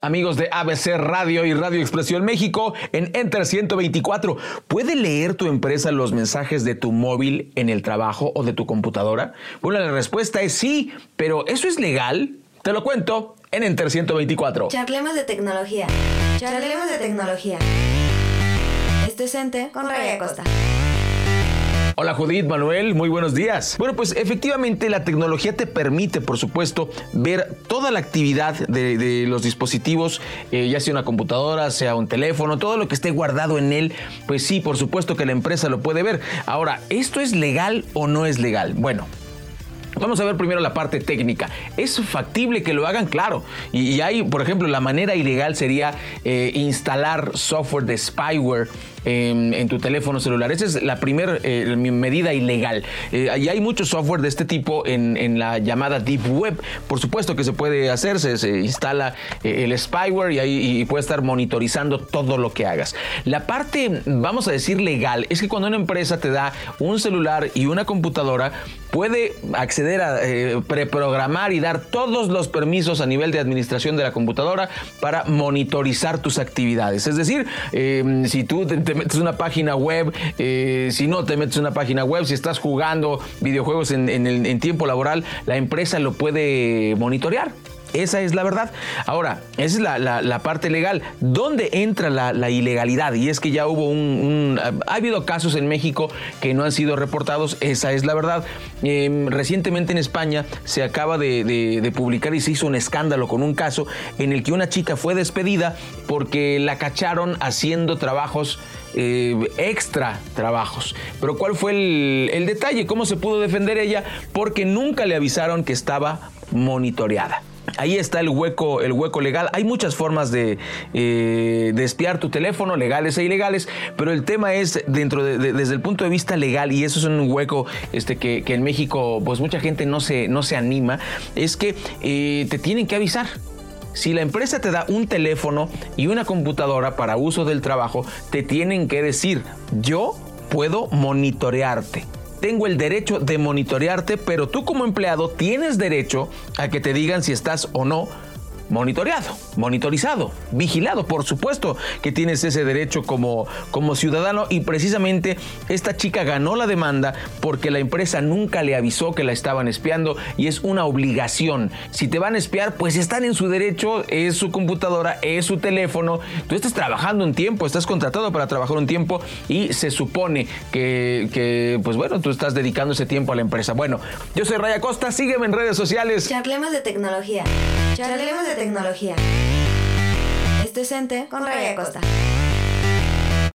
Amigos de ABC Radio y Radio Expresión México en Enter 124, ¿puede leer tu empresa los mensajes de tu móvil en el trabajo o de tu computadora? Bueno, la respuesta es sí, pero ¿eso es legal? Te lo cuento en Enter 124. Charlemos de tecnología. Charlemos de tecnología. Esto es Enter con Raya Costa. Hola Judith, Manuel, muy buenos días. Bueno, pues efectivamente la tecnología te permite, por supuesto, ver toda la actividad de, los dispositivos, eh, ya sea una computadora, sea un teléfono, todo lo que esté guardado en él, pues sí, por supuesto que la empresa lo puede ver. Ahora, ¿esto es legal o no es legal? Bueno, Vamos a ver primero la parte técnica. ¿Es factible que lo hagan? Claro. Y, hay, por ejemplo, la manera ilegal sería eh, instalar software de spyware en, tu teléfono celular. Esa es la primera eh, medida ilegal. Eh, y hay mucho software de este tipo en, la llamada Deep Web. Por supuesto que se puede hacer, se, instala eh, el spyware y ahí puede estar monitorizando todo lo que hagas. La parte, vamos a decir, legal, es que cuando una empresa te da un celular y una computadora, puede acceder a preprogramar y dar todos los permisos a nivel de administración de la computadora para monitorizar tus actividades. Es decir, si tú te metes una página web, eh, si no te metes una página web, si estás jugando videojuegos en, en tiempo laboral, la empresa lo puede monitorear. Esa es la verdad. Ahora, esa es la, parte legal. ¿Dónde entra la, ilegalidad? Y es que ya hubo un, Ha habido casos en México que no han sido reportados. Esa es la verdad. Em, recientemente en España se acaba de, publicar y se hizo un escándalo con un caso en el que una chica fue despedida porque la cacharon haciendo trabajos eh, extra trabajos. Pero ¿cuál fue el, detalle? ¿Cómo se pudo defender ella? Porque nunca le avisaron que estaba monitoreada. Ahí está el hueco, el hueco legal. Hay muchas formas de, eh, espiar tu teléfono, legales e ilegales, pero el tema es dentro de, desde el punto de vista legal, y eso es un hueco este, que, en México pues mucha gente no se, no se anima, es que eh, te tienen que avisar. Si la empresa te da un teléfono y una computadora para uso del trabajo, te tienen que decir, yo puedo monitorearte. Tengo el derecho de monitorearte, pero tú como empleado tienes derecho a que te digan si estás o no monitoreado, monitorizado, vigilado. Por supuesto que tienes ese derecho como, como ciudadano y precisamente esta chica ganó la demanda porque la empresa nunca le avisó que la estaban espiando y es una obligación. Si te van a espiar, pues están en su derecho, es su computadora, es su teléfono. Tú estás trabajando un tiempo, estás contratado para trabajar un tiempo y se supone que, pues bueno, tú estás dedicando ese tiempo a la empresa. Bueno, yo soy Raya Costa, sígueme en redes sociales. Charlemos de tecnología. Charlemos de tecnología. Esto es Ente con Raya Costa.